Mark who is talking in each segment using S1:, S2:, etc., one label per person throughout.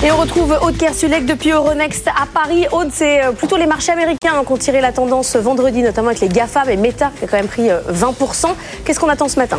S1: Et on retrouve Aude Kersulek depuis Euronext à Paris. Aude, c'est euh, plutôt les marchés américains hein, qui ont tiré la tendance vendredi, notamment avec les GAFA, mais Meta qui a quand même pris 20%. Euh, Qu'est-ce qu'on attend ce matin?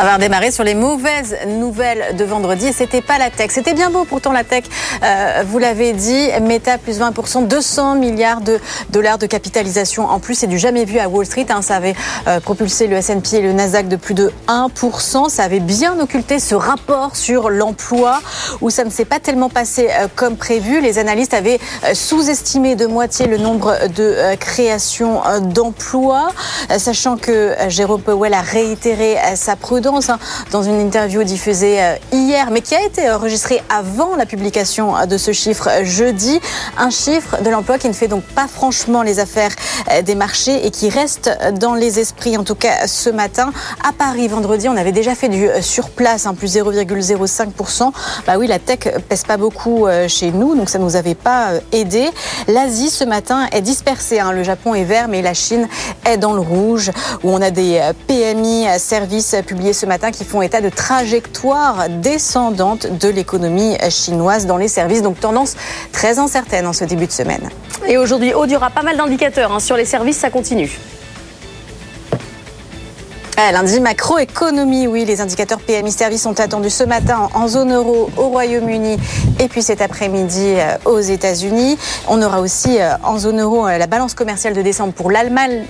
S2: On va démarré sur les mauvaises nouvelles de vendredi et c'était pas la tech. C'était bien beau pourtant la tech, euh, vous l'avez dit, Meta plus 20%, 200 milliards de dollars de capitalisation en plus, c'est du jamais vu à Wall Street. Hein. ça avait euh, propulsé le S&P et le Nasdaq de plus de 1%. Ça avait bien occulté ce rapport sur l'emploi où ça ne s'est pas tellement passé euh, comme prévu. Les analystes avaient sous-estimé de moitié le nombre de créations d'emplois, sachant que Jérôme Powell a réitéré sa prudence Hein, dans une interview diffusée euh, hier, mais qui a été enregistrée avant la publication euh, de ce chiffre euh, jeudi. Un chiffre de l'emploi qui ne fait donc pas franchement les affaires des marchés et qui reste dans les esprits, en tout cas ce matin. À Paris, vendredi, on avait déjà fait du surplace, hein, plus 0,05%. Bah oui, la tech pèse pas beaucoup chez nous, donc ça nous avait pas aidé. L'Asie, ce matin, est dispersée. Hein. Le Japon est vert, mais la Chine est dans le rouge, où on a des PMI services publiés ce matin qui font état de trajectoire descendante de l'économie chinoise dans les services. Donc tendance très incertaine en ce début de semaine.
S1: Et aujourd'hui, il y aura pas mal d'indicateurs hein. sur les services, ça continue.
S2: Eh, lundi, macroéconomie, oui, les indicateurs PMI Service sont attendus ce matin en zone euro au Royaume-Uni et puis cet après-midi euh, aux États-Unis. On aura aussi euh, en zone euro euh, la balance commerciale de décembre pour l'Allemagne,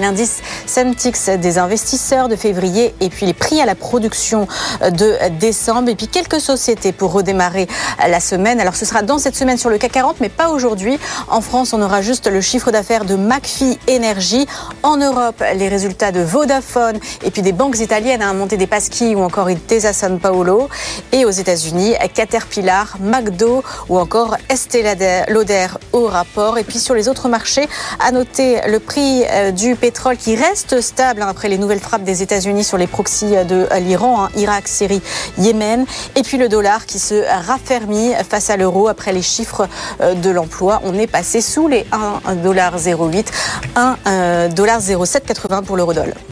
S2: l'indice Centix des investisseurs de février et puis les prix à la production de décembre et puis quelques sociétés pour redémarrer la semaine. Alors ce sera dans cette semaine sur le CAC 40 mais pas aujourd'hui. En France, on aura juste le chiffre d'affaires de McPhee Energy. En Europe, les résultats de Vodafone et puis des banques italiennes, hein, monter des Paschi ou encore Intesa San Paolo. Et aux États-Unis, Caterpillar, McDo ou encore Estée Lauder au rapport. Et puis sur les autres marchés, à noter le prix euh, du pétrole qui reste stable hein, après les nouvelles frappes des États-Unis sur les proxys de l'Iran, hein, Irak, Syrie, Yémen. Et puis le dollar qui se raffermit face à l'euro après les chiffres euh, de l'emploi. On est passé sous les 1,08$, 1,0780$ pour l'euro-dollar.